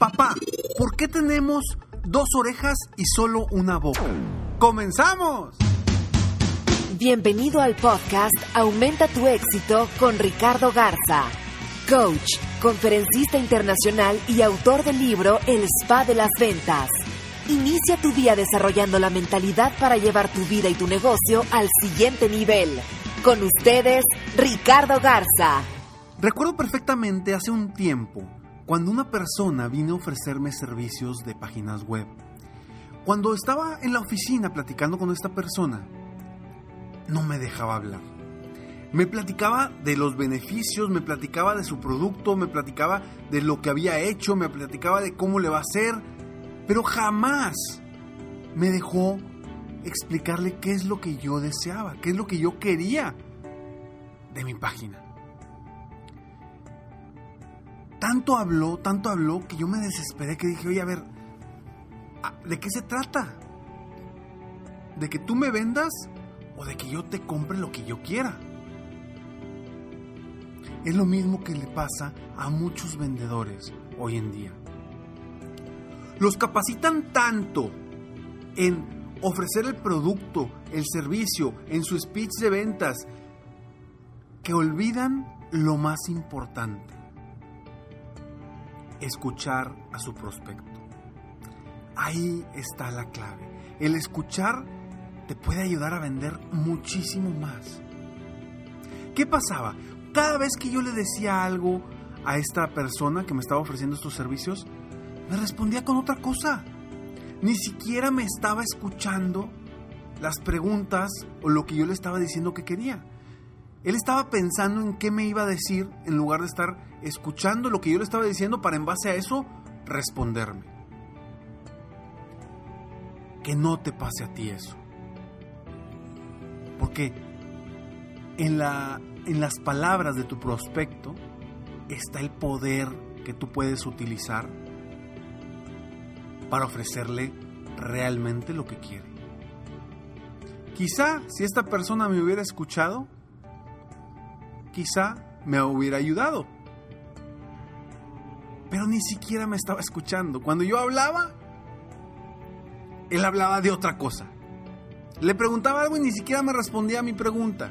Papá, ¿por qué tenemos dos orejas y solo una boca? ¡Comenzamos! Bienvenido al podcast Aumenta tu éxito con Ricardo Garza, coach, conferencista internacional y autor del libro El Spa de las Ventas. Inicia tu día desarrollando la mentalidad para llevar tu vida y tu negocio al siguiente nivel. Con ustedes, Ricardo Garza. Recuerdo perfectamente hace un tiempo cuando una persona vino a ofrecerme servicios de páginas web. Cuando estaba en la oficina platicando con esta persona, no me dejaba hablar. Me platicaba de los beneficios, me platicaba de su producto, me platicaba de lo que había hecho, me platicaba de cómo le va a hacer, pero jamás me dejó explicarle qué es lo que yo deseaba, qué es lo que yo quería de mi página tanto habló, tanto habló, que yo me desesperé, que dije, oye, a ver, ¿de qué se trata? ¿De que tú me vendas o de que yo te compre lo que yo quiera? Es lo mismo que le pasa a muchos vendedores hoy en día. Los capacitan tanto en ofrecer el producto, el servicio, en su speech de ventas, que olvidan lo más importante escuchar a su prospecto. Ahí está la clave. El escuchar te puede ayudar a vender muchísimo más. ¿Qué pasaba? Cada vez que yo le decía algo a esta persona que me estaba ofreciendo estos servicios, me respondía con otra cosa. Ni siquiera me estaba escuchando las preguntas o lo que yo le estaba diciendo que quería. Él estaba pensando en qué me iba a decir en lugar de estar escuchando lo que yo le estaba diciendo para en base a eso responderme. Que no te pase a ti eso. Porque en, la, en las palabras de tu prospecto está el poder que tú puedes utilizar para ofrecerle realmente lo que quiere. Quizá si esta persona me hubiera escuchado, quizá me hubiera ayudado. Pero ni siquiera me estaba escuchando. Cuando yo hablaba, él hablaba de otra cosa. Le preguntaba algo y ni siquiera me respondía a mi pregunta.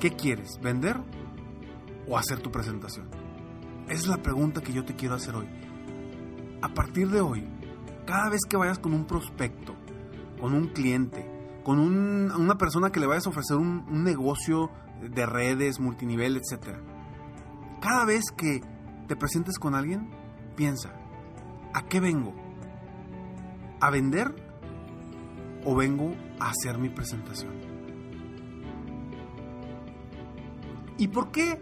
¿Qué quieres? ¿Vender o hacer tu presentación? Esa es la pregunta que yo te quiero hacer hoy. A partir de hoy, cada vez que vayas con un prospecto, con un cliente, con una persona que le vayas a ofrecer un, negocio de redes, multinivel, etc. Cada vez que te presentes con alguien, piensa, ¿a qué vengo? ¿A vender o vengo a hacer mi presentación? ¿Y por qué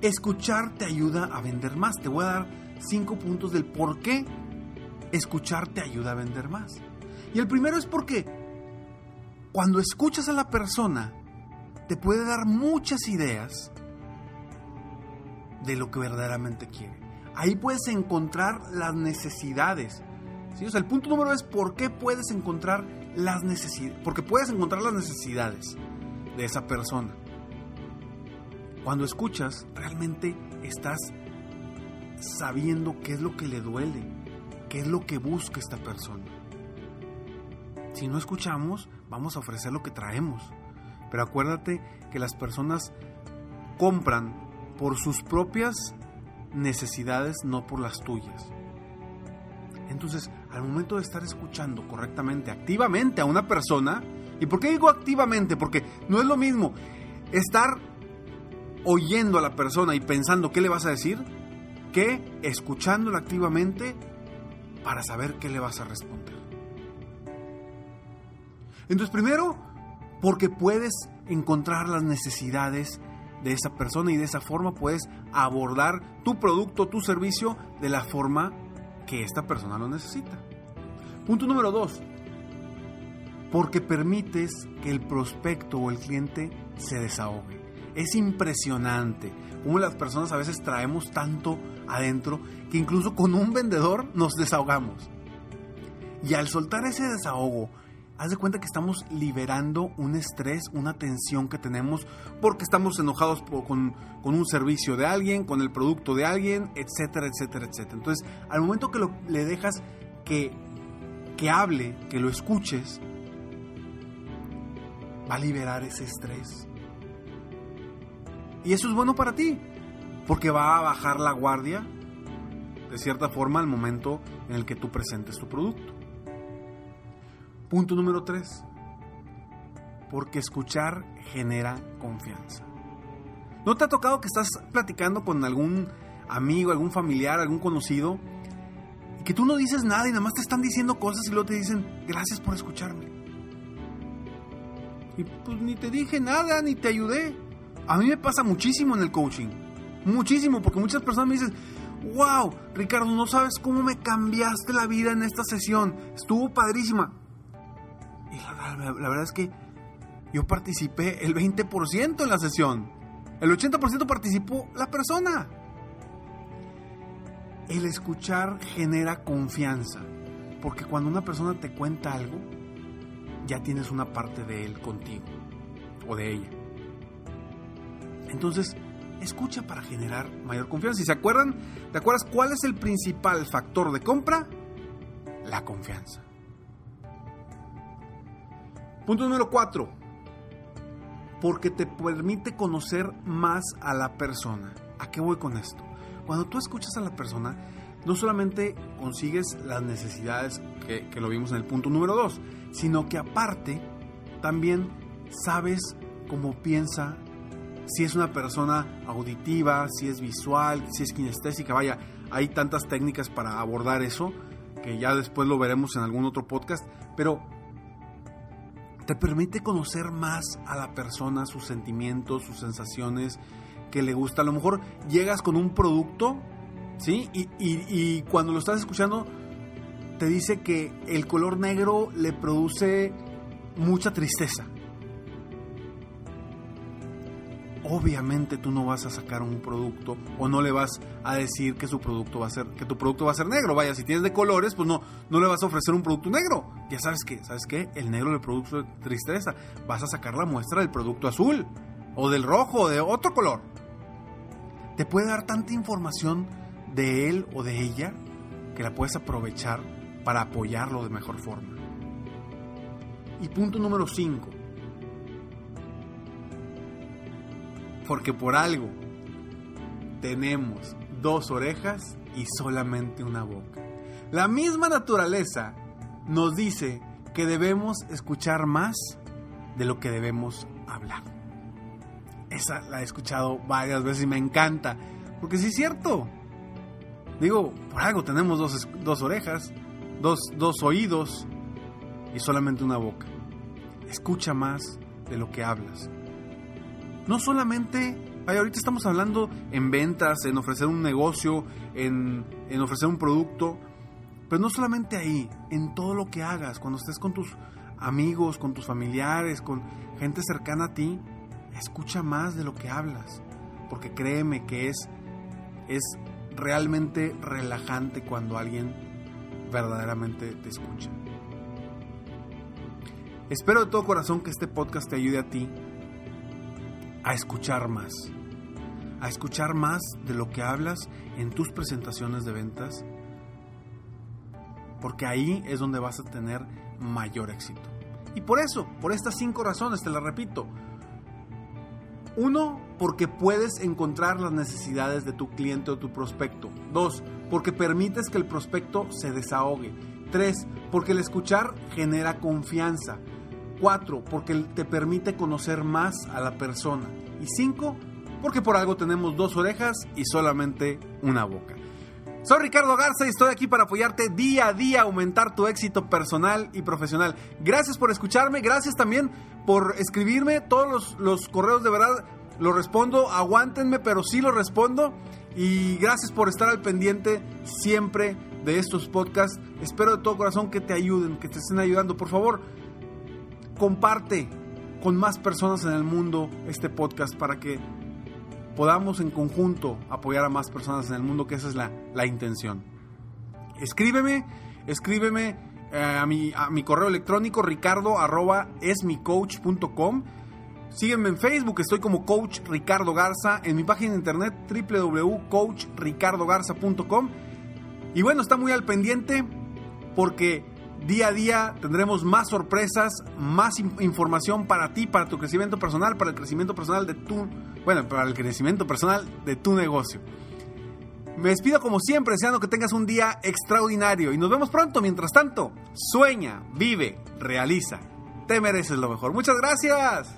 escuchar te ayuda a vender más? Te voy a dar cinco puntos del por qué escuchar te ayuda a vender más. Y el primero es porque cuando escuchas a la persona, te puede dar muchas ideas de lo que verdaderamente quiere. Ahí puedes encontrar las necesidades. el punto número es por qué puedes encontrar las necesidades. Porque puedes encontrar las necesidades de esa persona. Cuando escuchas, realmente estás sabiendo qué es lo que le duele, qué es lo que busca esta persona. Si no escuchamos, vamos a ofrecer lo que traemos. Pero acuérdate que las personas compran por sus propias necesidades, no por las tuyas. Entonces, al momento de estar escuchando correctamente, activamente a una persona, ¿y por qué digo activamente? Porque no es lo mismo estar oyendo a la persona y pensando qué le vas a decir, que escuchándola activamente para saber qué le vas a responder. Entonces, primero, porque puedes encontrar las necesidades de esa persona y de esa forma puedes abordar tu producto, tu servicio de la forma que esta persona lo necesita. Punto número dos, porque permites que el prospecto o el cliente se desahogue. Es impresionante cómo las personas a veces traemos tanto adentro que incluso con un vendedor nos desahogamos. Y al soltar ese desahogo, haz de cuenta que estamos liberando un estrés, una tensión que tenemos porque estamos enojados con, un servicio de alguien, con el producto de alguien, etcétera, etcétera, etcétera. Entonces, al momento que le dejas que, que hable, que lo escuches, va a liberar ese estrés. Y eso es bueno para ti, porque va a bajar la guardia de cierta forma al momento en el que tú presentes tu producto. Punto número 3. Porque escuchar genera confianza. ¿No te ha tocado que estás platicando con algún amigo, algún familiar, algún conocido y que tú no dices nada y nada más te están diciendo cosas y luego te dicen gracias por escucharme? Y pues ni te dije nada, ni te ayudé. A mí me pasa muchísimo en el coaching. Muchísimo, porque muchas personas me dicen, wow, Ricardo, no sabes cómo me cambiaste la vida en esta sesión. Estuvo padrísima. Y la, verdad es que yo participé el 20% en la sesión. El 80% participó la persona. El escuchar genera confianza. Porque cuando una persona te cuenta algo, ya tienes una parte de él contigo o de ella. Entonces, escucha para generar mayor confianza. ¿Y se acuerdan? ¿Te acuerdas cuál es el principal factor de compra? La confianza. Punto número 4. Porque te permite conocer más a la persona. ¿A qué voy con esto? Cuando tú escuchas a la persona, no solamente consigues las necesidades que, lo vimos en el punto número 2, sino que aparte también sabes cómo piensa, si es una persona auditiva, si es visual, si es kinestésica, vaya, hay tantas técnicas para abordar eso que ya después lo veremos en algún otro podcast, pero te permite conocer más a la persona, sus sentimientos, sus sensaciones, que le gusta. A lo mejor llegas con un producto, ¿sí? Y, y cuando lo estás escuchando, te dice que el color negro le produce mucha tristeza. Obviamente tú no vas a sacar un producto o no le vas a decir que su producto va a ser que tu producto va a ser negro. Vaya, si tienes de colores, pues no no le vas a ofrecer un producto negro. Ya sabes que, ¿sabes qué? El negro le produce tristeza. Vas a sacar la muestra del producto azul o del rojo o de otro color. Te puede dar tanta información de él o de ella que la puedes aprovechar para apoyarlo de mejor forma. Y punto número 5 porque por algo tenemos dos orejas y solamente una boca. La misma naturaleza nos dice que debemos escuchar más de lo que debemos hablar. Esa la he escuchado varias veces y me encanta, porque sí es cierto. Digo, por algo tenemos dos, orejas, dos, dos oídos y solamente una boca. Escucha más de lo que hablas no solamente, ahorita estamos hablando en ventas, en ofrecer un negocio, en, en ofrecer un producto, pero no solamente ahí, en todo lo que hagas, cuando estés con tus amigos, con tus familiares, con gente cercana a ti, escucha más de lo que hablas, porque créeme que es, es realmente relajante cuando alguien verdaderamente te escucha. Espero de todo corazón que este podcast te ayude a ti a escuchar más, a escuchar más de lo que hablas en tus presentaciones de ventas, porque ahí es donde vas a tener mayor éxito. Y por eso, por estas cinco razones, te las repito. Uno, porque puedes encontrar las necesidades de tu cliente o tu prospecto. Dos, porque permites que el prospecto se desahogue. Tres, porque el escuchar genera confianza. Cuatro, porque te permite conocer más a la persona. Y cinco, porque por algo tenemos dos orejas y solamente una boca. Soy Ricardo Garza y estoy aquí para apoyarte día a día aumentar tu éxito personal y profesional. Gracias por escucharme, gracias también por escribirme. Todos los, los correos de verdad los respondo, aguántenme, pero sí los respondo. Y gracias por estar al pendiente siempre de estos podcasts. Espero de todo corazón que te ayuden, que te estén ayudando. Por favor, comparte con más personas en el mundo este podcast para que podamos en conjunto apoyar a más personas en el mundo, que esa es la, la intención. Escríbeme, escríbeme eh, a, mi, a mi correo electrónico ricardo arroba esmicoach.com. Sígueme en Facebook, estoy como Coach Ricardo Garza, en mi página de internet www.coachricardogarza.com. Y bueno, está muy al pendiente porque día a día tendremos más sorpresas, más información para ti, para tu crecimiento personal, para el crecimiento personal de tu bueno, para el crecimiento personal de tu negocio. Me despido como siempre, deseando que tengas un día extraordinario y nos vemos pronto. Mientras tanto, sueña, vive, realiza. Te mereces lo mejor. Muchas gracias.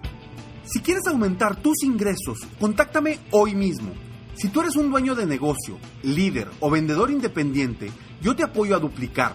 Si quieres aumentar tus ingresos, contáctame hoy mismo. Si tú eres un dueño de negocio, líder o vendedor independiente, yo te apoyo a duplicar,